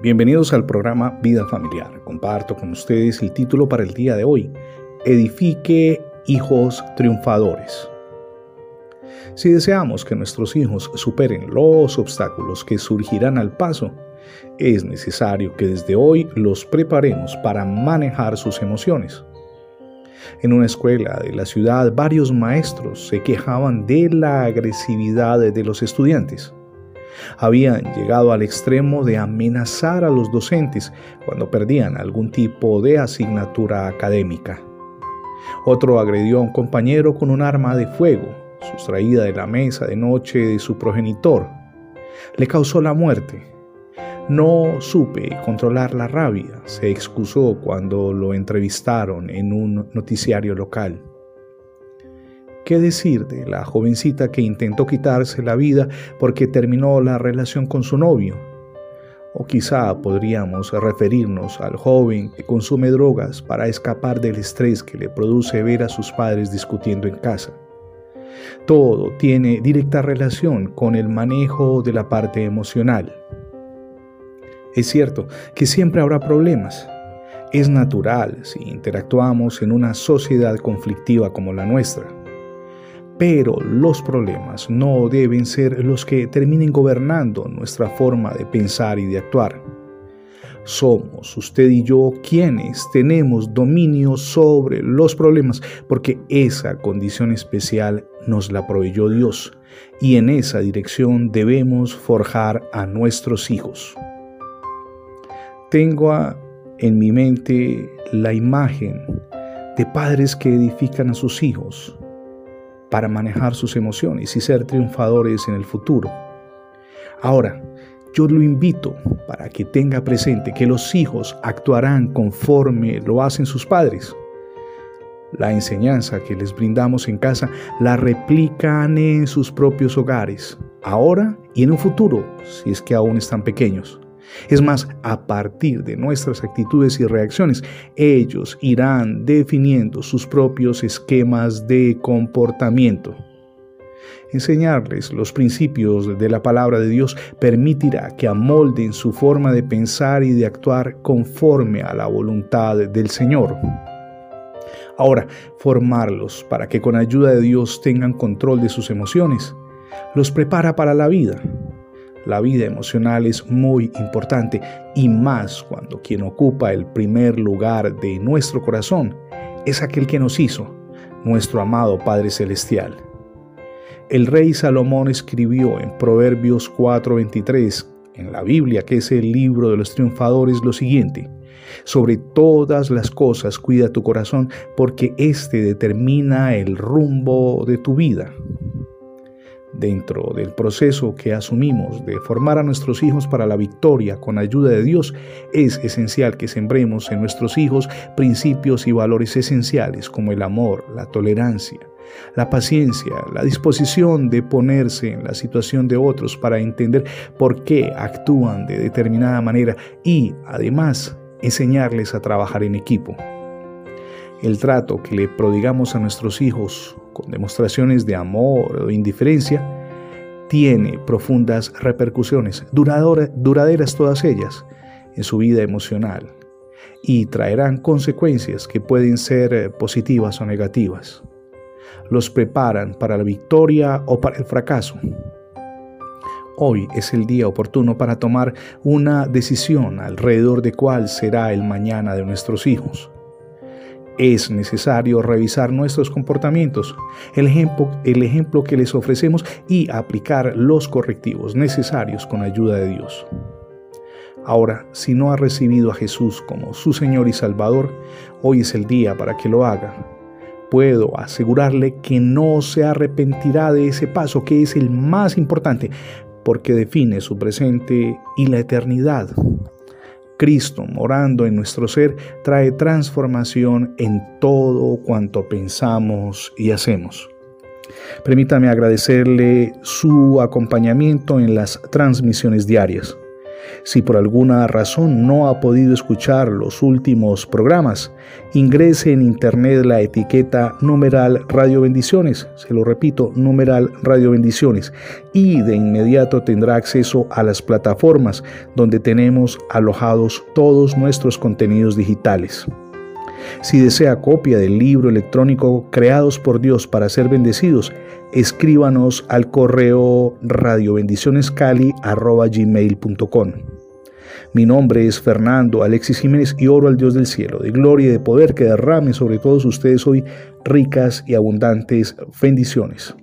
Bienvenidos al programa Vida Familiar. Comparto con ustedes el título para el día de hoy, Edifique hijos triunfadores. Si deseamos que nuestros hijos superen los obstáculos que surgirán al paso, es necesario que desde hoy los preparemos para manejar sus emociones. En una escuela de la ciudad varios maestros se quejaban de la agresividad de los estudiantes habían llegado al extremo de amenazar a los docentes cuando perdían algún tipo de asignatura académica. Otro agredió a un compañero con un arma de fuego, sustraída de la mesa de noche de su progenitor. Le causó la muerte. No supe controlar la rabia, se excusó cuando lo entrevistaron en un noticiario local. ¿Qué decir de la jovencita que intentó quitarse la vida porque terminó la relación con su novio? O quizá podríamos referirnos al joven que consume drogas para escapar del estrés que le produce ver a sus padres discutiendo en casa. Todo tiene directa relación con el manejo de la parte emocional. Es cierto que siempre habrá problemas. Es natural si interactuamos en una sociedad conflictiva como la nuestra. Pero los problemas no deben ser los que terminen gobernando nuestra forma de pensar y de actuar. Somos usted y yo quienes tenemos dominio sobre los problemas porque esa condición especial nos la proveyó Dios y en esa dirección debemos forjar a nuestros hijos. Tengo en mi mente la imagen de padres que edifican a sus hijos para manejar sus emociones y ser triunfadores en el futuro. Ahora, yo lo invito para que tenga presente que los hijos actuarán conforme lo hacen sus padres. La enseñanza que les brindamos en casa la replican en sus propios hogares, ahora y en un futuro, si es que aún están pequeños. Es más, a partir de nuestras actitudes y reacciones, ellos irán definiendo sus propios esquemas de comportamiento. Enseñarles los principios de la palabra de Dios permitirá que amolden su forma de pensar y de actuar conforme a la voluntad del Señor. Ahora, formarlos para que con ayuda de Dios tengan control de sus emociones, los prepara para la vida la vida emocional es muy importante y más cuando quien ocupa el primer lugar de nuestro corazón es aquel que nos hizo, nuestro amado Padre Celestial. El rey Salomón escribió en Proverbios 4:23, en la Biblia, que es el libro de los triunfadores, lo siguiente. Sobre todas las cosas cuida tu corazón, porque éste determina el rumbo de tu vida dentro del proceso que asumimos de formar a nuestros hijos para la victoria con ayuda de Dios, es esencial que sembremos en nuestros hijos principios y valores esenciales como el amor, la tolerancia, la paciencia, la disposición de ponerse en la situación de otros para entender por qué actúan de determinada manera y, además, enseñarles a trabajar en equipo. El trato que le prodigamos a nuestros hijos con demostraciones de amor o indiferencia, tiene profundas repercusiones, duraderas todas ellas, en su vida emocional y traerán consecuencias que pueden ser eh, positivas o negativas. Los preparan para la victoria o para el fracaso. Hoy es el día oportuno para tomar una decisión alrededor de cuál será el mañana de nuestros hijos es necesario revisar nuestros comportamientos, el ejemplo, que les ofrecemos y aplicar los correctivos necesarios con ayuda de Dios. Ahora, si no ha recibido a Jesús como su Señor y Salvador, hoy es el día para que lo haga. Puedo asegurarle que no se arrepentirá de ese paso que es el más importante porque define su presente y la eternidad. Cristo morando en nuestro ser trae transformación en todo cuanto pensamos y hacemos. Permítame agradecerle su acompañamiento en las transmisiones diarias. Si por alguna razón no ha podido escuchar los últimos programas, ingrese en internet la etiqueta numeral Radio Bendiciones, se lo repito, numeral Radio Bendiciones, y de inmediato tendrá acceso a las plataformas donde tenemos alojados todos nuestros contenidos digitales. Si desea copia del libro electrónico Creados por Dios para ser bendecidos, escríbanos al correo radiobendicionescali.gmail.com. Mi nombre es Fernando Alexis Jiménez y oro al Dios del cielo, de gloria y de poder que derrame sobre todos ustedes hoy ricas y abundantes bendiciones.